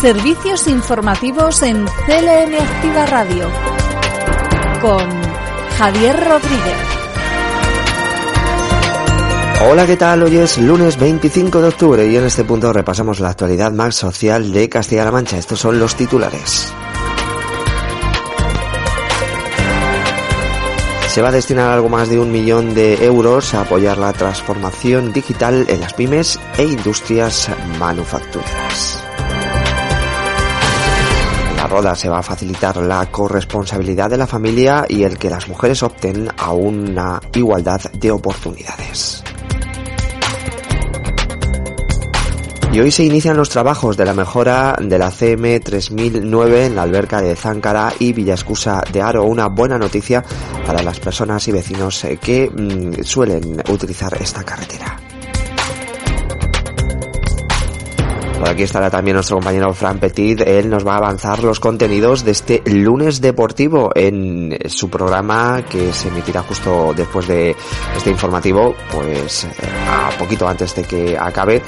Servicios informativos en CLM Activa Radio con Javier Rodríguez. Hola, ¿qué tal? Hoy es lunes 25 de octubre y en este punto repasamos la actualidad más social de Castilla-La Mancha. Estos son los titulares. Se va a destinar algo más de un millón de euros a apoyar la transformación digital en las pymes e industrias manufactureras. Roda se va a facilitar la corresponsabilidad de la familia y el que las mujeres opten a una igualdad de oportunidades. Y hoy se inician los trabajos de la mejora de la CM 3009 en la alberca de Záncara y Villascusa de Aro. Una buena noticia para las personas y vecinos eh, que mm, suelen utilizar esta carretera. Por aquí estará también nuestro compañero Fran Petit. Él nos va a avanzar los contenidos de este lunes deportivo en su programa que se emitirá justo después de este informativo, pues eh, a poquito antes de que acabe.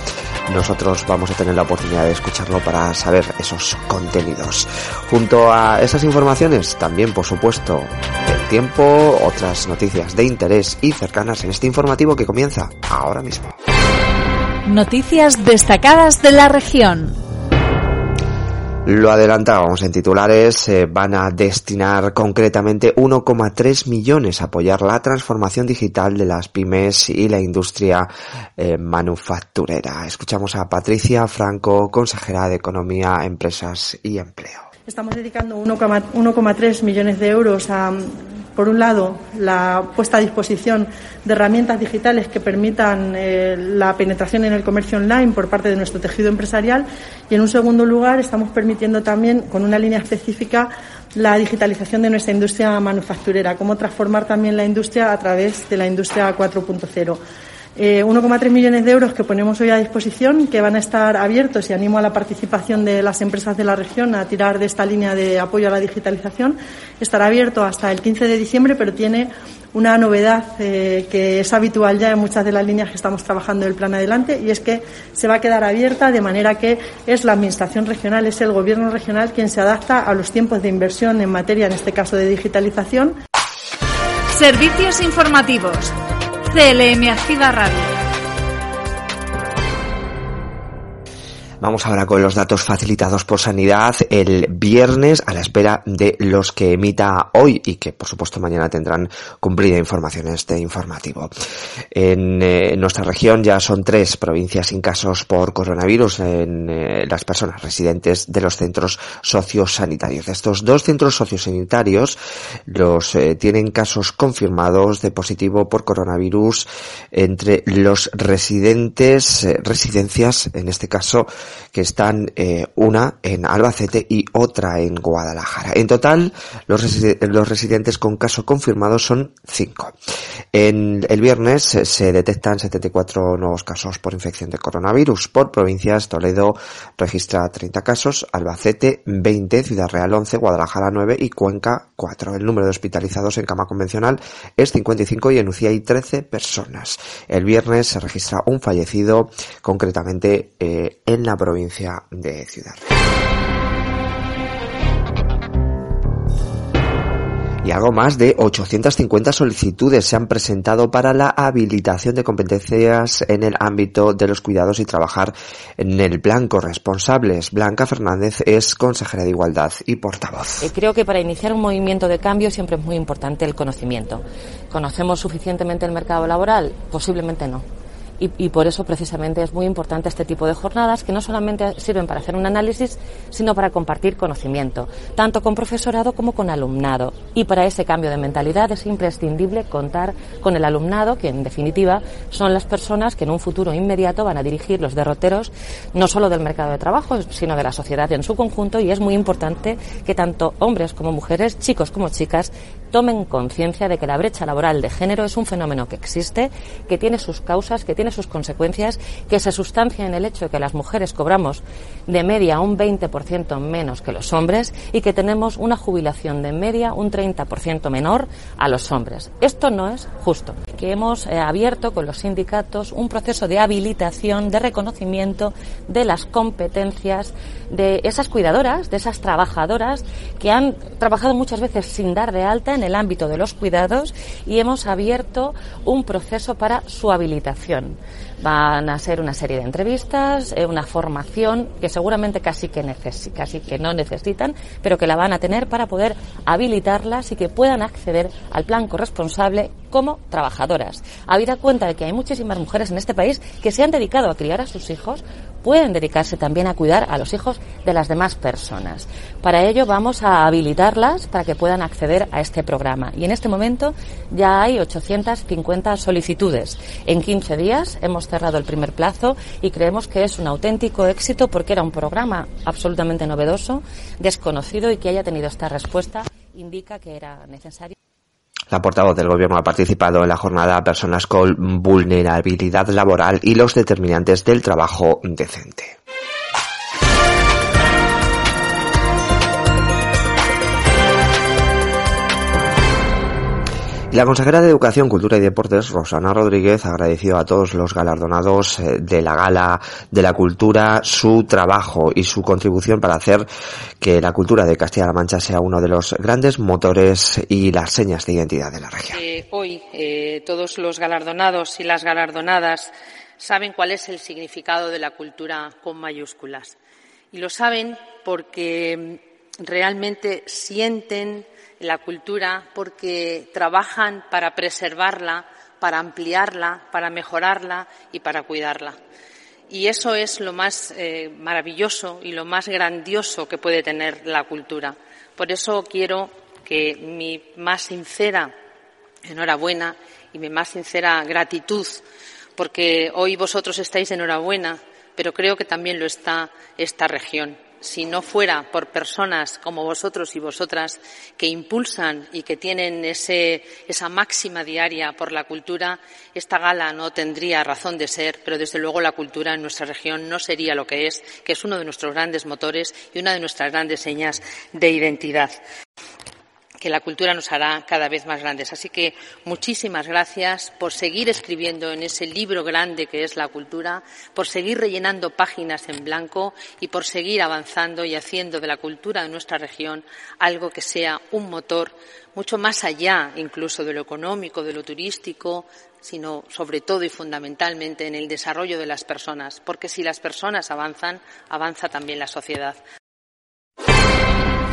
Nosotros vamos a tener la oportunidad de escucharlo para saber esos contenidos. Junto a esas informaciones, también por supuesto el tiempo, otras noticias de interés y cercanas en este informativo que comienza ahora mismo. Noticias destacadas de la región. Lo adelantábamos en titulares, se van a destinar concretamente 1,3 millones a apoyar la transformación digital de las pymes y la industria eh, manufacturera. Escuchamos a Patricia Franco, consejera de Economía, Empresas y Empleo. Estamos dedicando 1,3 millones de euros a por un lado, la puesta a disposición de herramientas digitales que permitan eh, la penetración en el comercio online por parte de nuestro tejido empresarial y, en un segundo lugar, estamos permitiendo también, con una línea específica, la digitalización de nuestra industria manufacturera, cómo transformar también la industria a través de la industria 4.0. 1,3 eh, millones de euros que ponemos hoy a disposición, que van a estar abiertos y animo a la participación de las empresas de la región a tirar de esta línea de apoyo a la digitalización. Estará abierto hasta el 15 de diciembre, pero tiene una novedad eh, que es habitual ya en muchas de las líneas que estamos trabajando del plan adelante y es que se va a quedar abierta de manera que es la Administración regional, es el Gobierno regional quien se adapta a los tiempos de inversión en materia, en este caso de digitalización. Servicios informativos. CLM Activa Radio. Vamos ahora con los datos facilitados por Sanidad el viernes a la espera de los que emita hoy y que por supuesto mañana tendrán cumplida información en este informativo. En eh, nuestra región ya son tres provincias sin casos por coronavirus en eh, las personas residentes de los centros sociosanitarios. Estos dos centros sociosanitarios los eh, tienen casos confirmados de positivo por coronavirus entre los residentes, residencias en este caso que están eh, una en Albacete y otra en Guadalajara. En total, los, los residentes con caso confirmado son cinco. En el viernes se detectan 74 nuevos casos por infección de coronavirus. Por provincias, Toledo registra 30 casos, Albacete 20, Ciudad Real 11, Guadalajara 9 y Cuenca 4. El número de hospitalizados en cama convencional es 55 y en UCI hay 13 personas. El viernes se registra un fallecido, concretamente eh, en la provincia de Ciudad y algo más de 850 solicitudes se han presentado para la habilitación de competencias en el ámbito de los cuidados y trabajar en el plan corresponsables. Blanca Fernández es consejera de Igualdad y portavoz. Eh, creo que para iniciar un movimiento de cambio siempre es muy importante el conocimiento. ¿Conocemos suficientemente el mercado laboral? Posiblemente no y, por eso precisamente es muy importante este tipo de jornadas que no solamente sirven para hacer un análisis, sino para compartir conocimiento, tanto con profesorado como con alumnado. Y para ese cambio de mentalidad es imprescindible contar con el alumnado, que en definitiva son las personas que en un futuro inmediato van a dirigir los derroteros no solo del mercado de trabajo, sino de la sociedad en su conjunto y es muy importante que tanto hombres como mujeres, chicos como chicas, tomen conciencia de que la brecha laboral de género es un fenómeno que existe, que tiene sus causas, que tiene sus consecuencias, que se sustancia en el hecho de que las mujeres cobramos de media un 20% menos que los hombres y que tenemos una jubilación de media un 30% menor a los hombres. Esto no es justo. Que hemos eh, abierto con los sindicatos un proceso de habilitación, de reconocimiento de las competencias de esas cuidadoras, de esas trabajadoras que han trabajado muchas veces sin dar de alta en el ámbito de los cuidados y hemos abierto un proceso para su habilitación. Van a ser una serie de entrevistas, eh, una formación que seguramente casi que, casi que no necesitan, pero que la van a tener para poder habilitarlas y que puedan acceder al plan corresponsable como trabajadoras. Habida cuenta de que hay muchísimas mujeres en este país que se han dedicado a criar a sus hijos, pueden dedicarse también a cuidar a los hijos de las demás personas. Para ello vamos a habilitarlas para que puedan acceder a este programa. Y en este momento ya hay 850 solicitudes. En 15 días hemos cerrado el primer plazo y creemos que es un auténtico éxito porque era un programa absolutamente novedoso, desconocido y que haya tenido esta respuesta indica que era necesario. La portavoz del Gobierno ha participado en la jornada Personas con vulnerabilidad laboral y los determinantes del trabajo decente. La consejera de Educación, Cultura y Deportes, Rosana Rodríguez, agradeció a todos los galardonados eh, de la Gala de la Cultura su trabajo y su contribución para hacer que la cultura de Castilla-La Mancha sea uno de los grandes motores y las señas de identidad de la región. Eh, hoy eh, todos los galardonados y las galardonadas saben cuál es el significado de la cultura con mayúsculas. Y lo saben porque mm, realmente sienten la cultura porque trabajan para preservarla, para ampliarla, para mejorarla y para cuidarla. Y eso es lo más eh, maravilloso y lo más grandioso que puede tener la cultura. Por eso quiero que mi más sincera enhorabuena y mi más sincera gratitud, porque hoy vosotros estáis enhorabuena, pero creo que también lo está esta región si no fuera por personas como vosotros y vosotras que impulsan y que tienen esa máxima diaria por la cultura, esta gala no tendría razón de ser, pero desde luego la cultura en nuestra región no sería lo que es, que es uno de nuestros grandes motores y una de nuestras grandes señas de identidad que la cultura nos hará cada vez más grandes. Así que muchísimas gracias por seguir escribiendo en ese libro grande que es la cultura, por seguir rellenando páginas en blanco y por seguir avanzando y haciendo de la cultura de nuestra región algo que sea un motor mucho más allá incluso de lo económico, de lo turístico, sino sobre todo y fundamentalmente en el desarrollo de las personas, porque si las personas avanzan, avanza también la sociedad.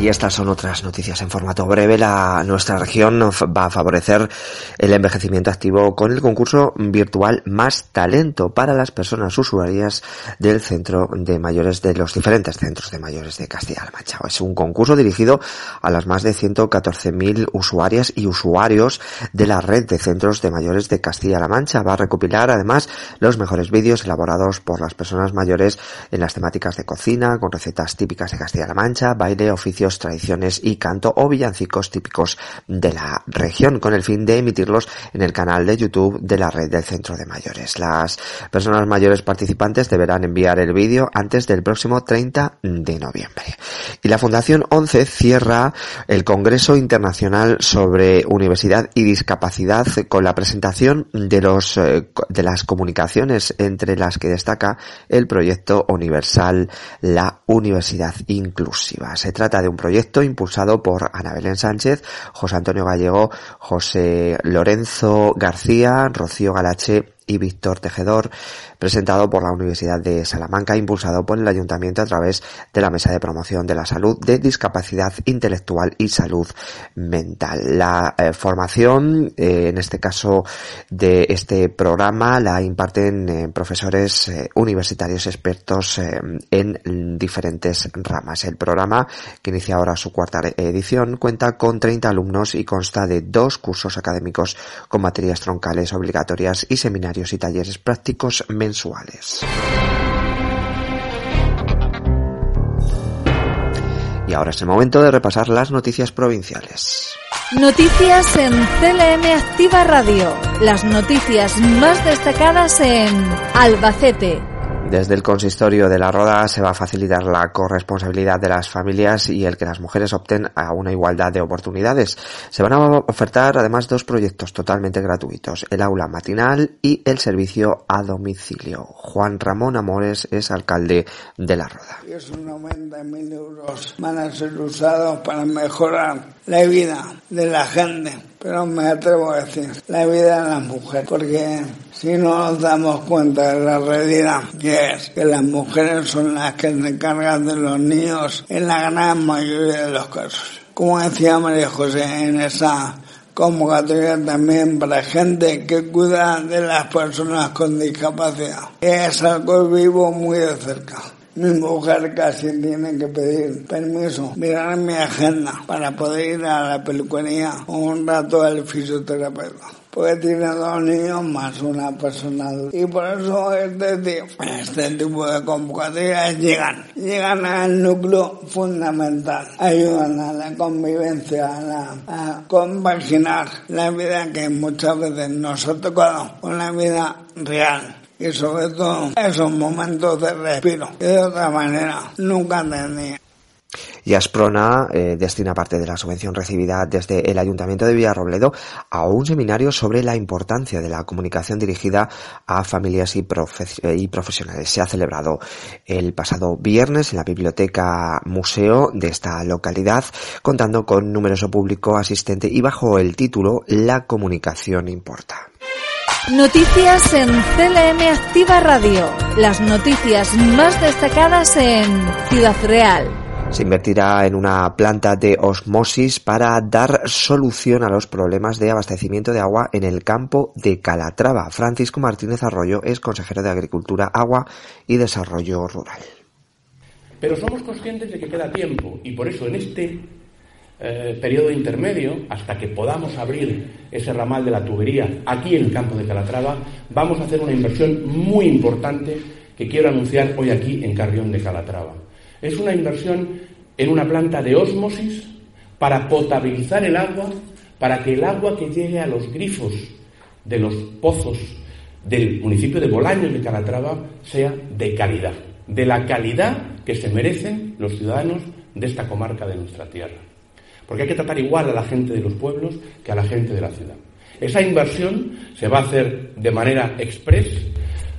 Y estas son otras noticias en formato breve. La, nuestra región va a favorecer el envejecimiento activo con el concurso virtual Más Talento para las personas usuarias del centro de mayores de los diferentes centros de mayores de Castilla-La Mancha. Es un concurso dirigido a las más de 114.000 usuarias y usuarios de la red de centros de mayores de Castilla-La Mancha. Va a recopilar además los mejores vídeos elaborados por las personas mayores en las temáticas de cocina, con recetas típicas de Castilla-La Mancha, baile, oficios tradiciones y canto o villancicos típicos de la región con el fin de emitirlos en el canal de YouTube de la red del centro de mayores. Las personas mayores participantes deberán enviar el vídeo antes del próximo 30 de noviembre. Y la Fundación 11 cierra el Congreso Internacional sobre Universidad y Discapacidad con la presentación de los eh, de las comunicaciones entre las que destaca el proyecto universal La Universidad Inclusiva. Se trata de un proyecto impulsado por Ana Belén Sánchez, José Antonio Gallego, José Lorenzo García, Rocío Galache y Víctor Tejedor, presentado por la Universidad de Salamanca, impulsado por el Ayuntamiento a través de la Mesa de Promoción de la Salud de Discapacidad Intelectual y Salud Mental. La eh, formación, eh, en este caso de este programa, la imparten eh, profesores universitarios expertos en diferentes ramas. El programa, que inicia ahora su cuarta edición, cuenta con 30 alumnos y consta de dos cursos académicos con materias troncales obligatorias y seminarios y talleres prácticos mensuales. Y ahora es el momento de repasar las noticias provinciales. Noticias en CLM Activa Radio. Las noticias más destacadas en Albacete, desde el consistorio de la Roda se va a facilitar la corresponsabilidad de las familias y el que las mujeres opten a una igualdad de oportunidades. Se van a ofertar además dos proyectos totalmente gratuitos, el aula matinal y el servicio a domicilio. Juan Ramón Amores es alcalde de la Roda. Es un aumento de mil euros van a ser usados para mejorar la vida de la gente, pero me atrevo a decir la vida de las mujeres, porque si no nos damos cuenta de la realidad, que es que las mujeres son las que se encargan de los niños en la gran mayoría de los casos. Como decía María José en esa convocatoria también para gente que cuida de las personas con discapacidad. Es algo vivo muy de cerca. Mi mujer casi tiene que pedir permiso, mirar mi agenda para poder ir a la peluquería un rato al fisioterapeuta. Porque tiene dos niños más una personal. Y por eso este, este tipo de convocatorias llegan, llegan al núcleo fundamental, ayudan a la convivencia, a, a compaginar la vida que muchas veces nos ha tocado con la vida real y sobre todo esos momentos de respiro que de otra manera nunca tenía. Y Asprona eh, destina parte de la subvención recibida desde el Ayuntamiento de Villarrobledo a un seminario sobre la importancia de la comunicación dirigida a familias eh, y profesionales. Se ha celebrado el pasado viernes en la Biblioteca Museo de esta localidad, contando con numeroso público asistente y bajo el título La comunicación importa. Noticias en CLM Activa Radio. Las noticias más destacadas en Ciudad Real. Se invertirá en una planta de osmosis para dar solución a los problemas de abastecimiento de agua en el campo de Calatrava. Francisco Martínez Arroyo es consejero de Agricultura, Agua y Desarrollo Rural. Pero somos conscientes de que queda tiempo y por eso en este eh, periodo intermedio, hasta que podamos abrir ese ramal de la tubería aquí en el campo de Calatrava, vamos a hacer una inversión muy importante que quiero anunciar hoy aquí en Carrión de Calatrava. Es una inversión en una planta de ósmosis para potabilizar el agua, para que el agua que llegue a los grifos de los pozos del municipio de Bolaños de Calatrava sea de calidad, de la calidad que se merecen los ciudadanos de esta comarca de nuestra tierra. Porque hay que tratar igual a la gente de los pueblos que a la gente de la ciudad. Esa inversión se va a hacer de manera express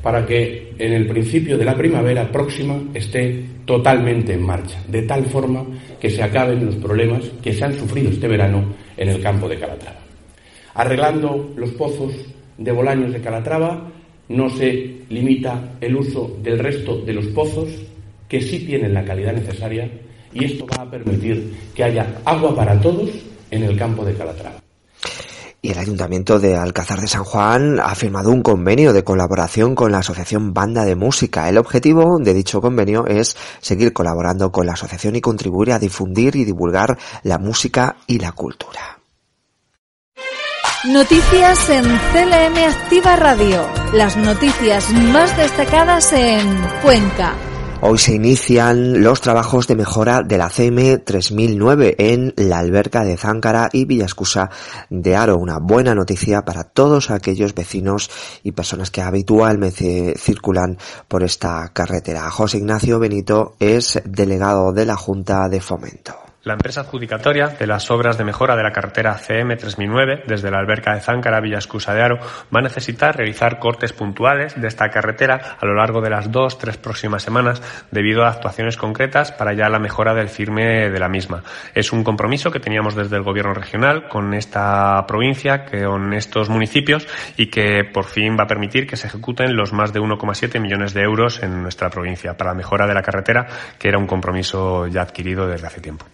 para que en el principio de la primavera próxima esté totalmente en marcha, de tal forma que se acaben los problemas que se han sufrido este verano en el campo de Calatrava. Arreglando los pozos de Bolaños de Calatrava, no se limita el uso del resto de los pozos que sí tienen la calidad necesaria y esto va a permitir que haya agua para todos en el campo de Calatrava. Y el Ayuntamiento de Alcázar de San Juan ha firmado un convenio de colaboración con la Asociación Banda de Música. El objetivo de dicho convenio es seguir colaborando con la asociación y contribuir a difundir y divulgar la música y la cultura. Noticias en CLM Activa Radio. Las noticias más destacadas en Cuenca. Hoy se inician los trabajos de mejora de la CM 3009 en la alberca de Záncara y Villascusa de Aro. Una buena noticia para todos aquellos vecinos y personas que habitualmente circulan por esta carretera. José Ignacio Benito es delegado de la Junta de Fomento. La empresa adjudicatoria de las obras de mejora de la carretera CM 3009 desde la alberca de Záncara a Villascusa de Aro va a necesitar realizar cortes puntuales de esta carretera a lo largo de las dos, tres próximas semanas debido a actuaciones concretas para ya la mejora del firme de la misma. Es un compromiso que teníamos desde el gobierno regional con esta provincia, con estos municipios y que por fin va a permitir que se ejecuten los más de 1,7 millones de euros en nuestra provincia para la mejora de la carretera, que era un compromiso ya adquirido desde hace tiempo.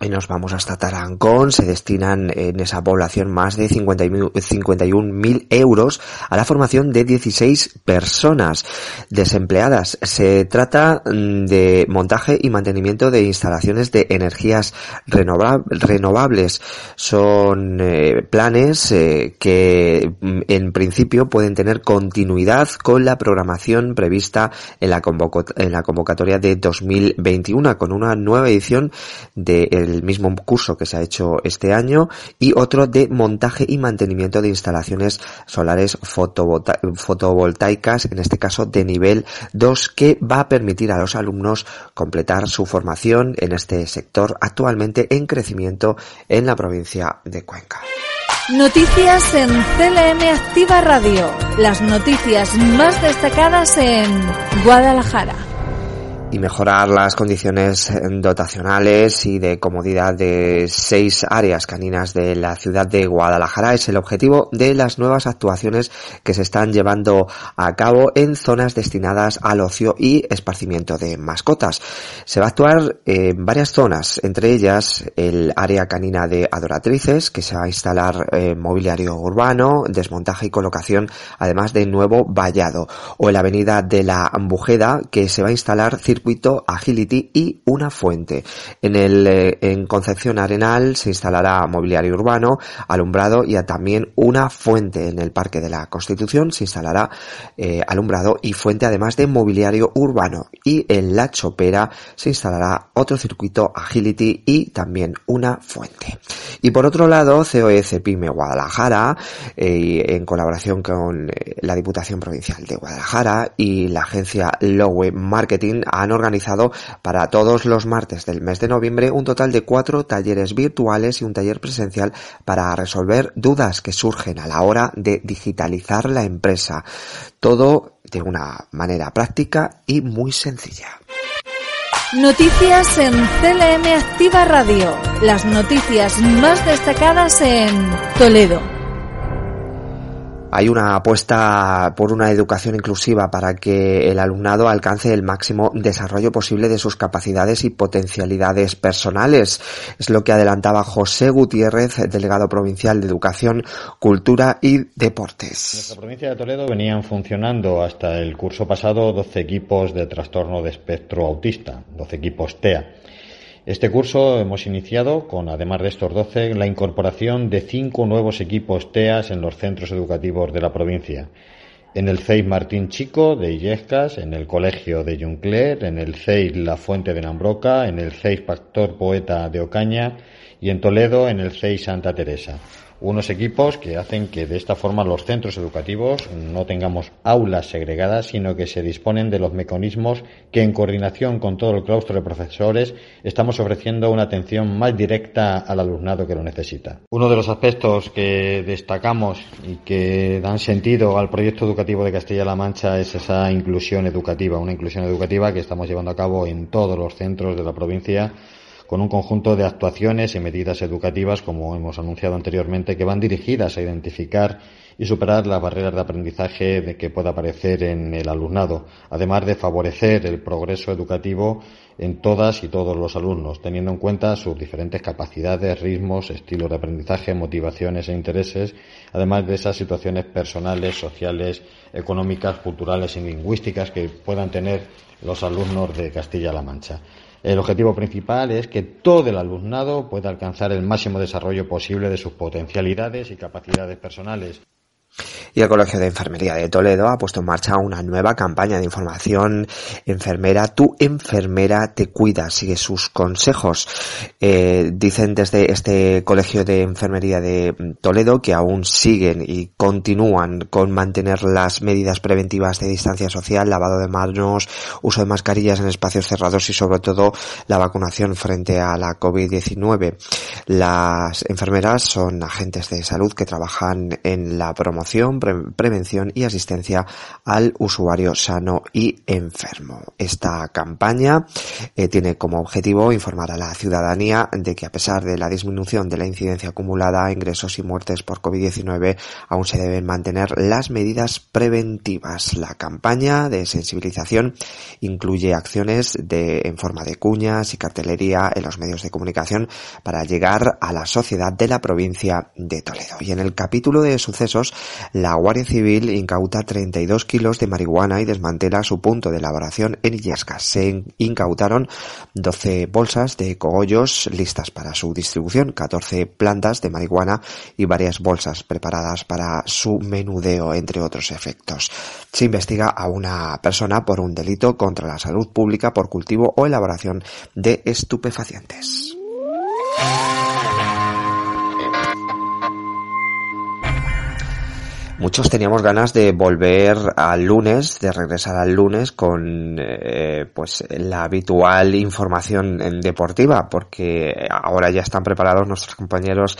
Y nos vamos hasta Tarancón. Se destinan en esa población más de 51.000 euros a la formación de 16 personas desempleadas. Se trata mm, de montaje y mantenimiento de instalaciones de energías renovables. Son eh, planes eh, que mm, en principio pueden tener continuidad con la programación prevista en la, en la convocatoria de 2021 con una nueva edición el mismo curso que se ha hecho este año y otro de montaje y mantenimiento de instalaciones solares fotovoltaicas, en este caso de nivel 2, que va a permitir a los alumnos completar su formación en este sector actualmente en crecimiento en la provincia de Cuenca. Noticias en CLM Activa Radio. Las noticias más destacadas en Guadalajara y mejorar las condiciones dotacionales y de comodidad de seis áreas caninas de la ciudad de Guadalajara es el objetivo de las nuevas actuaciones que se están llevando a cabo en zonas destinadas al ocio y esparcimiento de mascotas. Se va a actuar en varias zonas, entre ellas el área canina de adoratrices, que se va a instalar eh, mobiliario urbano, desmontaje y colocación, además de nuevo vallado, o en la avenida de la Ambujeda, que se va a instalar circuito Agility y una fuente. En el eh, en Concepción Arenal se instalará mobiliario urbano, alumbrado y también una fuente. En el Parque de la Constitución se instalará eh, alumbrado y fuente además de mobiliario urbano. Y en La Chopera se instalará otro circuito Agility y también una fuente. Y por otro lado, COE Pyme Guadalajara, eh, en colaboración con la Diputación Provincial de Guadalajara y la agencia Lowe Marketing han organizado para todos los martes del mes de noviembre un total de cuatro talleres virtuales y un taller presencial para resolver dudas que surgen a la hora de digitalizar la empresa. Todo de una manera práctica y muy sencilla. Noticias en CLM Activa Radio. Las noticias más destacadas en Toledo. Hay una apuesta por una educación inclusiva para que el alumnado alcance el máximo desarrollo posible de sus capacidades y potencialidades personales. Es lo que adelantaba José Gutiérrez, delegado provincial de Educación, Cultura y Deportes. En nuestra provincia de Toledo venían funcionando hasta el curso pasado 12 equipos de trastorno de espectro autista, 12 equipos TEA. Este curso hemos iniciado, con además de estos 12, la incorporación de cinco nuevos equipos TEAS en los centros educativos de la provincia. En el CEI Martín Chico de Illescas, en el Colegio de Juncler, en el CEI La Fuente de Nambroca, en el CEI Pastor Poeta de Ocaña y en Toledo en el CEI Santa Teresa unos equipos que hacen que de esta forma los centros educativos no tengamos aulas segregadas, sino que se disponen de los mecanismos que en coordinación con todo el claustro de profesores estamos ofreciendo una atención más directa al alumnado que lo necesita. Uno de los aspectos que destacamos y que dan sentido al proyecto educativo de Castilla-La Mancha es esa inclusión educativa, una inclusión educativa que estamos llevando a cabo en todos los centros de la provincia con un conjunto de actuaciones y medidas educativas, como hemos anunciado anteriormente, que van dirigidas a identificar y superar las barreras de aprendizaje de que pueda aparecer en el alumnado, además de favorecer el progreso educativo en todas y todos los alumnos, teniendo en cuenta sus diferentes capacidades, ritmos, estilos de aprendizaje, motivaciones e intereses, además de esas situaciones personales, sociales, económicas, culturales y lingüísticas que puedan tener los alumnos de Castilla-La Mancha. El objetivo principal es que todo el alumnado pueda alcanzar el máximo desarrollo posible de sus potencialidades y capacidades personales. Y el Colegio de Enfermería de Toledo ha puesto en marcha una nueva campaña de información enfermera. Tu enfermera te cuida, sigue sus consejos. Eh, dicen desde este Colegio de Enfermería de Toledo que aún siguen y continúan con mantener las medidas preventivas de distancia social, lavado de manos, uso de mascarillas en espacios cerrados y sobre todo la vacunación frente a la COVID-19. Las enfermeras son agentes de salud que trabajan en la promoción prevención y asistencia al usuario sano y enfermo. Esta campaña eh, tiene como objetivo informar a la ciudadanía de que a pesar de la disminución de la incidencia acumulada, ingresos y muertes por COVID-19, aún se deben mantener las medidas preventivas. La campaña de sensibilización incluye acciones de, en forma de cuñas y cartelería en los medios de comunicación para llegar a la sociedad de la provincia de Toledo. Y en el capítulo de sucesos, la Guardia Civil incauta 32 kilos de marihuana y desmantela su punto de elaboración en Illescas. Se incautaron 12 bolsas de cogollos listas para su distribución, 14 plantas de marihuana y varias bolsas preparadas para su menudeo, entre otros efectos. Se investiga a una persona por un delito contra la salud pública por cultivo o elaboración de estupefacientes. Muchos teníamos ganas de volver al lunes, de regresar al lunes con eh, pues la habitual información deportiva, porque ahora ya están preparados nuestros compañeros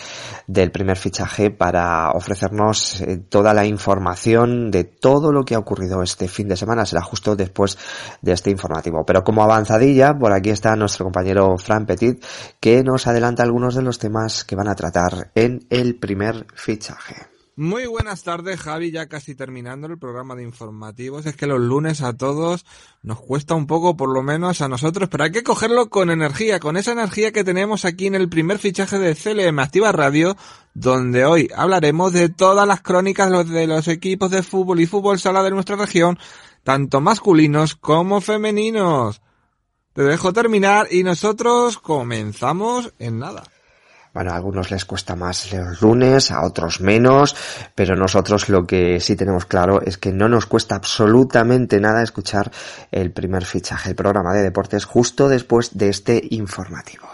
del primer fichaje para ofrecernos eh, toda la información de todo lo que ha ocurrido este fin de semana. Será justo después de este informativo. Pero como avanzadilla, por aquí está nuestro compañero Fran Petit, que nos adelanta algunos de los temas que van a tratar en el primer fichaje. Muy buenas tardes, Javi, ya casi terminando el programa de informativos. Es que los lunes a todos nos cuesta un poco, por lo menos a nosotros, pero hay que cogerlo con energía, con esa energía que tenemos aquí en el primer fichaje de CLM Activa Radio, donde hoy hablaremos de todas las crónicas de los equipos de fútbol y fútbol sala de nuestra región, tanto masculinos como femeninos. Te dejo terminar y nosotros comenzamos en nada. Bueno, a algunos les cuesta más los lunes, a otros menos, pero nosotros lo que sí tenemos claro es que no nos cuesta absolutamente nada escuchar el primer fichaje, el programa de deportes, justo después de este informativo.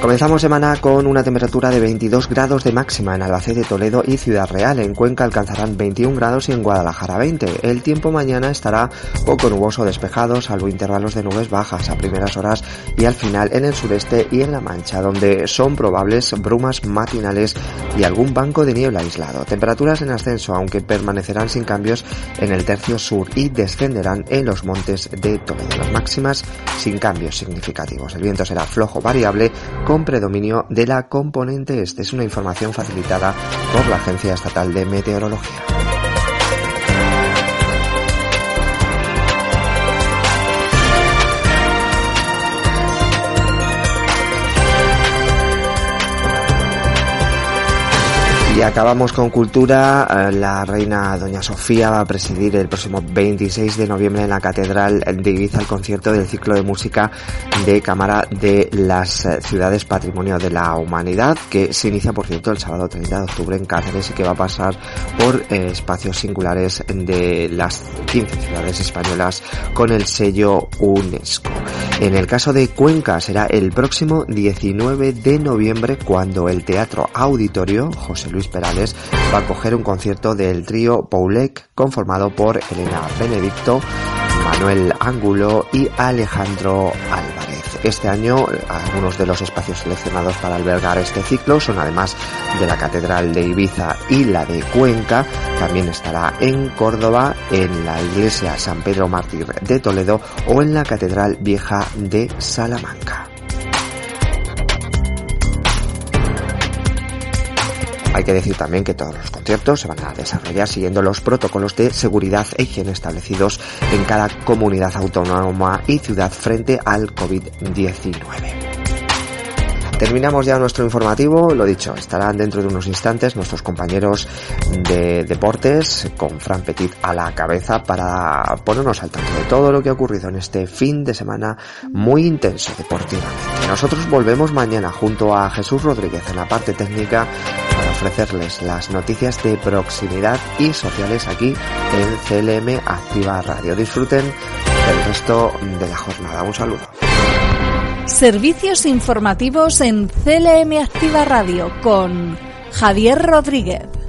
Comenzamos semana con una temperatura de 22 grados de máxima en Albacete, Toledo y Ciudad Real. En Cuenca alcanzarán 21 grados y en Guadalajara 20. El tiempo mañana estará poco nuboso despejado, salvo intervalos de nubes bajas a primeras horas y al final en el sureste y en La Mancha, donde son probables brumas matinales y algún banco de niebla aislado. Temperaturas en ascenso, aunque permanecerán sin cambios en el tercio sur y descenderán en los montes de Toledo. Las máximas sin cambios significativos. El viento será flojo variable con predominio de la componente este. Es una información facilitada por la Agencia Estatal de Meteorología. Y acabamos con cultura. Eh, la reina Doña Sofía va a presidir el próximo 26 de noviembre en la Catedral de Ibiza el concierto del ciclo de música de Cámara de las Ciudades Patrimonio de la Humanidad, que se inicia, por cierto, el sábado 30 de octubre en Cáceres y que va a pasar por eh, espacios singulares de las 15 ciudades españolas con el sello UNESCO. En el caso de Cuenca será el próximo 19 de noviembre cuando el Teatro Auditorio José Luis Perales va a coger un concierto del trío Paulec conformado por Elena Benedicto, Manuel Ángulo y Alejandro Álvarez. Este año algunos de los espacios seleccionados para albergar este ciclo son además de la Catedral de Ibiza y la de Cuenca, también estará en Córdoba, en la Iglesia San Pedro Mártir de Toledo o en la Catedral Vieja de Salamanca. Hay que decir también que todos los conciertos se van a desarrollar siguiendo los protocolos de seguridad e higiene establecidos en cada comunidad autónoma y ciudad frente al COVID-19. Terminamos ya nuestro informativo, lo dicho, estarán dentro de unos instantes nuestros compañeros de deportes con Fran Petit a la cabeza para ponernos al tanto de todo lo que ha ocurrido en este fin de semana muy intenso deportivamente. Nosotros volvemos mañana junto a Jesús Rodríguez en la parte técnica ofrecerles las noticias de proximidad y sociales aquí en CLM Activa Radio. Disfruten del resto de la jornada. Un saludo. Servicios informativos en CLM Activa Radio con Javier Rodríguez.